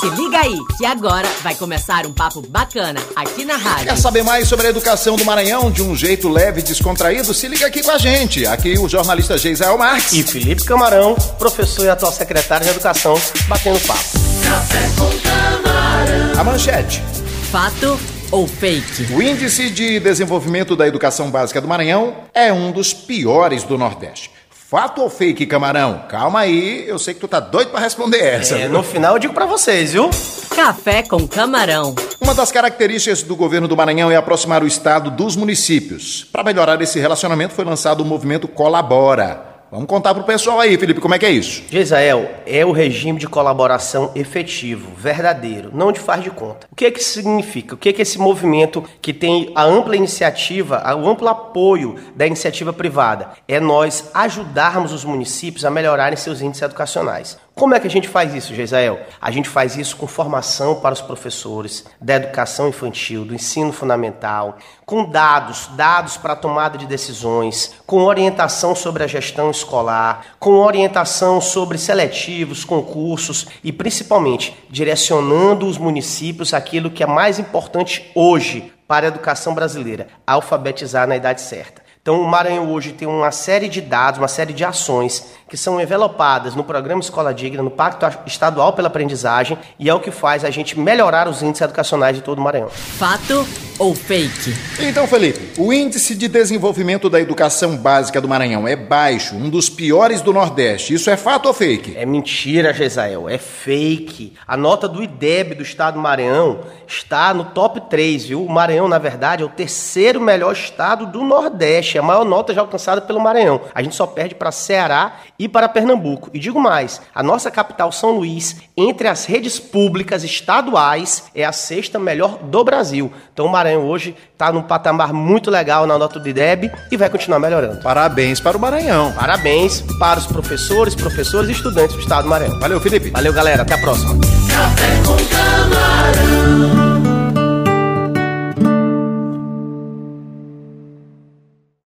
Se liga aí, que agora vai começar um papo bacana aqui na rádio. Quer saber mais sobre a educação do Maranhão de um jeito leve e descontraído? Se liga aqui com a gente. Aqui o jornalista Geisel Marques. E Felipe Camarão, professor e atual secretário de Educação, batendo papo. Café com camarão. A manchete. Fato ou fake? O índice de desenvolvimento da educação básica do Maranhão é um dos piores do Nordeste. Fato ou fake, camarão? Calma aí, eu sei que tu tá doido para responder essa. É, no final eu digo para vocês, viu? Café com camarão. Uma das características do governo do Maranhão é aproximar o estado dos municípios. Para melhorar esse relacionamento foi lançado o movimento Colabora. Vamos contar pro pessoal aí, Felipe, como é que é isso? Gisael, é o regime de colaboração efetivo, verdadeiro, não de faz de conta. O que é que significa? O que é que esse movimento que tem a ampla iniciativa, o amplo apoio da iniciativa privada, é nós ajudarmos os municípios a melhorarem seus índices educacionais. Como é que a gente faz isso, Geisel? A gente faz isso com formação para os professores da educação infantil, do ensino fundamental, com dados, dados para tomada de decisões, com orientação sobre a gestão escolar, com orientação sobre seletivos, concursos e principalmente direcionando os municípios aquilo que é mais importante hoje para a educação brasileira, alfabetizar na idade certa. Então, o Maranhão hoje tem uma série de dados, uma série de ações que são envelopadas no programa Escola Digna, no Pacto Estadual pela Aprendizagem, e é o que faz a gente melhorar os índices educacionais de todo o Maranhão. Fato ou fake? Então, Felipe, o índice de desenvolvimento da educação básica do Maranhão é baixo, um dos piores do Nordeste. Isso é fato ou fake? É mentira, Gesael, é fake. A nota do IDEB do estado do Maranhão está no top 3, viu? O Maranhão, na verdade, é o terceiro melhor estado do Nordeste, a maior nota já alcançada pelo Maranhão. A gente só perde para Ceará e para Pernambuco. E digo mais, a nossa capital São Luís, entre as redes públicas estaduais, é a sexta melhor do Brasil. Então o Maranhão Maranhão hoje está num patamar muito legal na nota do IDEB e vai continuar melhorando. Parabéns para o Maranhão. Parabéns para os professores, professores e estudantes do estado do Maranhão. Valeu, Felipe. Valeu, galera. Até a próxima. Café com camarão.